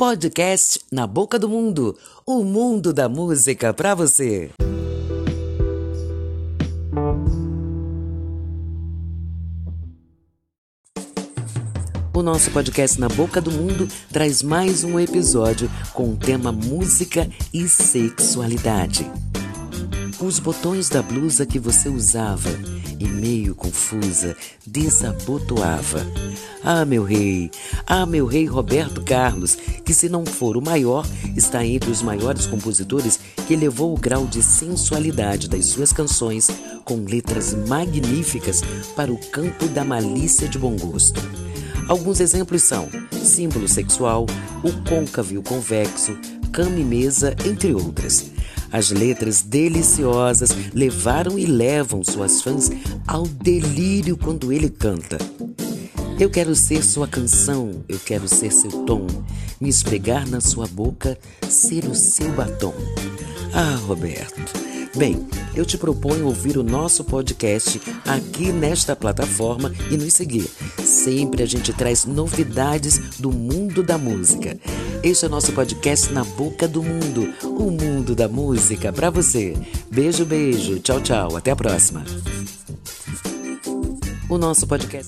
Podcast Na Boca do Mundo o mundo da música para você. O nosso podcast Na Boca do Mundo traz mais um episódio com o tema música e sexualidade. Os botões da blusa que você usava e meio confusa desabotoava. Ah, meu rei, ah, meu rei Roberto Carlos, que se não for o maior, está entre os maiores compositores que elevou o grau de sensualidade das suas canções com letras magníficas para o campo da malícia de bom gosto. Alguns exemplos são Símbolo Sexual, O Côncavo e o Convexo, Cama e Mesa, entre outras. As letras deliciosas levaram e levam suas fãs ao delírio quando ele canta. Eu quero ser sua canção, eu quero ser seu tom, me esfregar na sua boca, ser o seu batom. Ah, Roberto. Bem, eu te proponho ouvir o nosso podcast aqui nesta plataforma e nos seguir. Sempre a gente traz novidades do mundo da música. Este é o nosso podcast Na Boca do Mundo, o mundo da música para você. Beijo, beijo. Tchau, tchau. Até a próxima. O nosso podcast